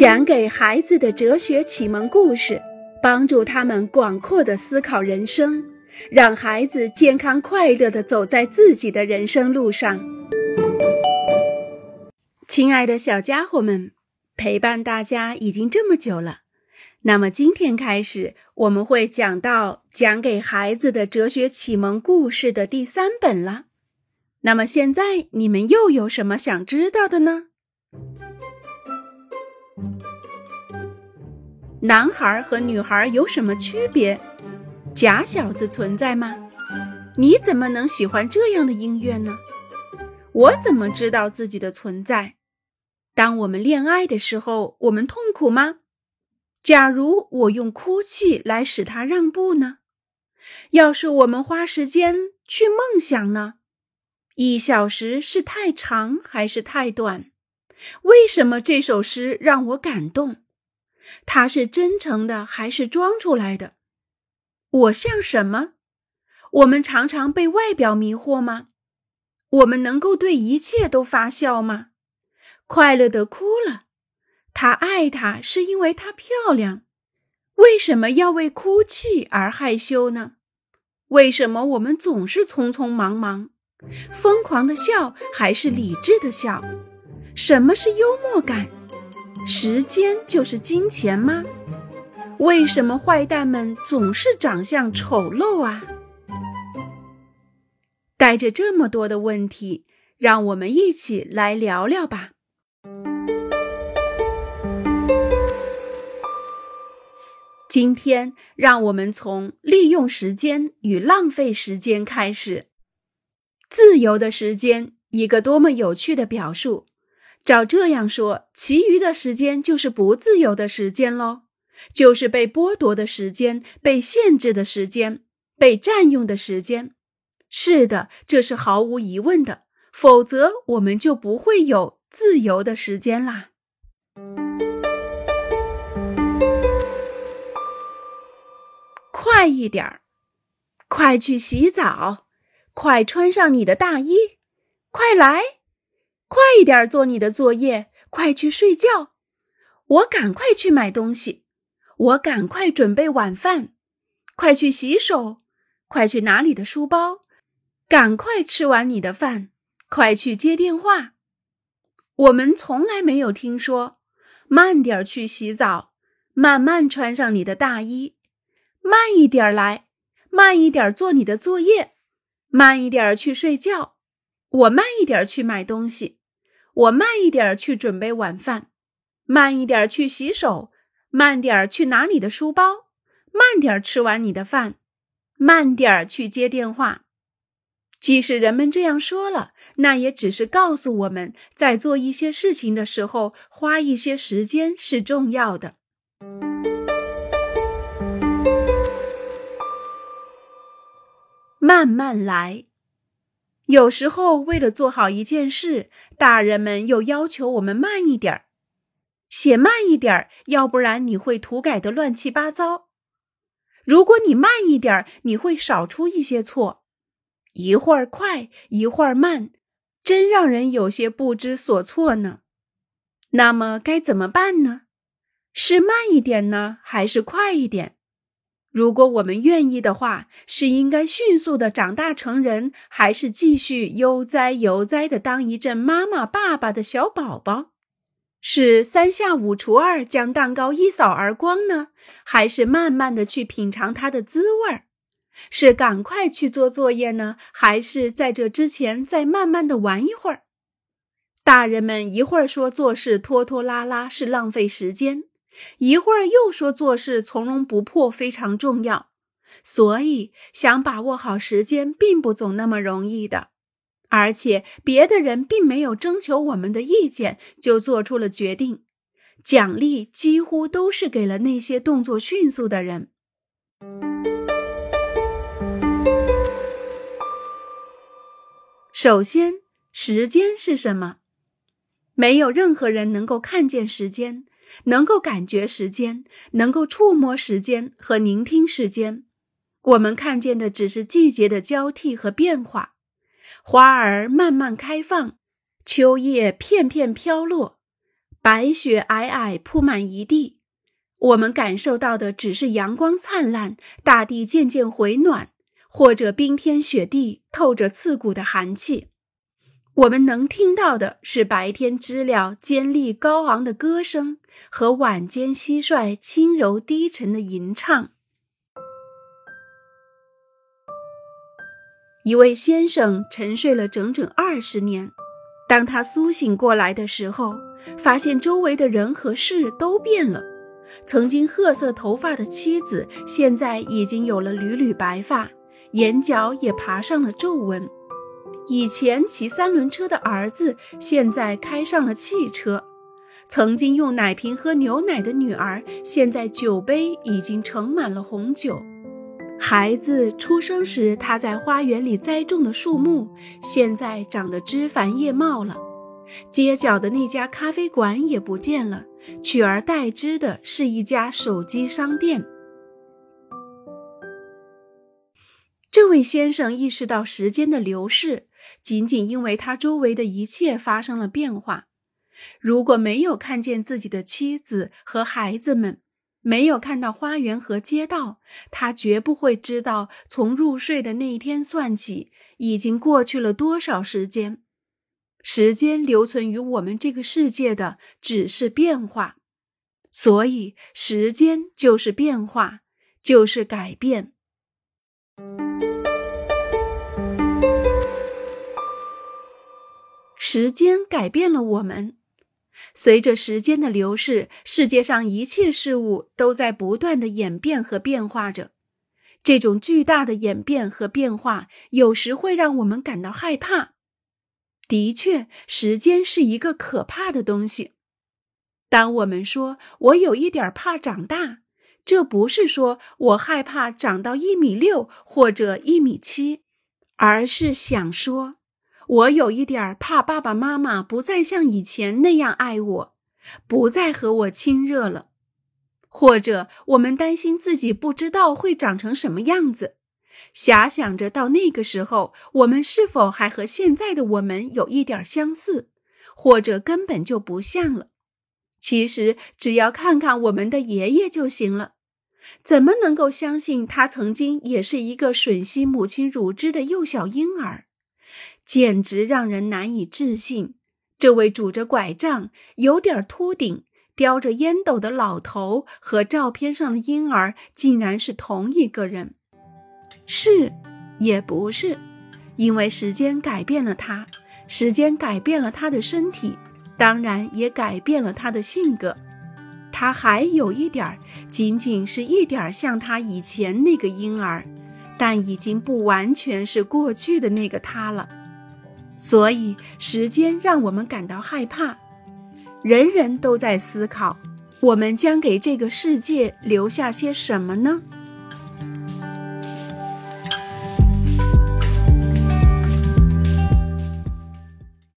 讲给孩子的哲学启蒙故事，帮助他们广阔的思考人生，让孩子健康快乐的走在自己的人生路上。亲爱的小家伙们，陪伴大家已经这么久了，那么今天开始，我们会讲到讲给孩子的哲学启蒙故事的第三本了。那么现在你们又有什么想知道的呢？男孩和女孩有什么区别？假小子存在吗？你怎么能喜欢这样的音乐呢？我怎么知道自己的存在？当我们恋爱的时候，我们痛苦吗？假如我用哭泣来使他让步呢？要是我们花时间去梦想呢？一小时是太长还是太短？为什么这首诗让我感动？他是真诚的还是装出来的？我像什么？我们常常被外表迷惑吗？我们能够对一切都发笑吗？快乐的哭了。他爱她是因为她漂亮。为什么要为哭泣而害羞呢？为什么我们总是匆匆忙忙？疯狂的笑还是理智的笑？什么是幽默感？时间就是金钱吗？为什么坏蛋们总是长相丑陋啊？带着这么多的问题，让我们一起来聊聊吧。今天，让我们从利用时间与浪费时间开始。自由的时间，一个多么有趣的表述。照这样说，其余的时间就是不自由的时间喽，就是被剥夺的时间、被限制的时间、被占用的时间。是的，这是毫无疑问的，否则我们就不会有自由的时间啦。快一点儿，快去洗澡，快穿上你的大衣，快来！快一点做你的作业，快去睡觉。我赶快去买东西，我赶快准备晚饭，快去洗手，快去拿你的书包，赶快吃完你的饭，快去接电话。我们从来没有听说慢点去洗澡，慢慢穿上你的大衣，慢一点来，慢一点做你的作业，慢一点去睡觉，我慢一点去买东西。我慢一点去准备晚饭，慢一点去洗手，慢点去拿你的书包，慢点吃完你的饭，慢点去接电话。即使人们这样说了，那也只是告诉我们在做一些事情的时候，花一些时间是重要的。慢慢来。有时候，为了做好一件事，大人们又要求我们慢一点儿，写慢一点儿，要不然你会涂改的乱七八糟。如果你慢一点儿，你会少出一些错。一会儿快，一会儿慢，真让人有些不知所措呢。那么该怎么办呢？是慢一点呢，还是快一点？如果我们愿意的话，是应该迅速的长大成人，还是继续悠哉悠哉的当一阵妈妈爸爸的小宝宝？是三下五除二将蛋糕一扫而光呢，还是慢慢的去品尝它的滋味儿？是赶快去做作业呢，还是在这之前再慢慢的玩一会儿？大人们一会儿说做事拖拖拉拉是浪费时间。一会儿又说做事从容不迫非常重要，所以想把握好时间并不总那么容易的。而且别的人并没有征求我们的意见就做出了决定，奖励几乎都是给了那些动作迅速的人。首先，时间是什么？没有任何人能够看见时间。能够感觉时间，能够触摸时间和聆听时间，我们看见的只是季节的交替和变化。花儿慢慢开放，秋叶片片飘落，白雪皑皑铺满一地，我们感受到的只是阳光灿烂，大地渐渐回暖，或者冰天雪地透着刺骨的寒气。我们能听到的是白天知了尖利高昂的歌声和晚间蟋蟀轻柔低沉的吟唱。一位先生沉睡了整整二十年，当他苏醒过来的时候，发现周围的人和事都变了。曾经褐色头发的妻子，现在已经有了缕缕白发，眼角也爬上了皱纹。以前骑三轮车的儿子，现在开上了汽车；曾经用奶瓶喝牛奶的女儿，现在酒杯已经盛满了红酒。孩子出生时他在花园里栽种的树木，现在长得枝繁叶茂了。街角的那家咖啡馆也不见了，取而代之的是一家手机商店。这位先生意识到时间的流逝。仅仅因为他周围的一切发生了变化，如果没有看见自己的妻子和孩子们，没有看到花园和街道，他绝不会知道从入睡的那一天算起，已经过去了多少时间。时间留存于我们这个世界的只是变化，所以时间就是变化，就是改变。时间改变了我们。随着时间的流逝，世界上一切事物都在不断的演变和变化着。这种巨大的演变和变化，有时会让我们感到害怕。的确，时间是一个可怕的东西。当我们说“我有一点怕长大”，这不是说我害怕长到一米六或者一米七，而是想说。我有一点怕爸爸妈妈不再像以前那样爱我，不再和我亲热了，或者我们担心自己不知道会长成什么样子，遐想着到那个时候我们是否还和现在的我们有一点相似，或者根本就不像了。其实只要看看我们的爷爷就行了，怎么能够相信他曾经也是一个吮吸母亲乳汁的幼小婴儿？简直让人难以置信，这位拄着拐杖、有点秃顶、叼着烟斗的老头和照片上的婴儿竟然是同一个人。是，也不是，因为时间改变了他，时间改变了他的身体，当然也改变了他的性格。他还有一点儿，仅仅是一点儿像他以前那个婴儿，但已经不完全是过去的那个他了。所以，时间让我们感到害怕。人人都在思考：我们将给这个世界留下些什么呢？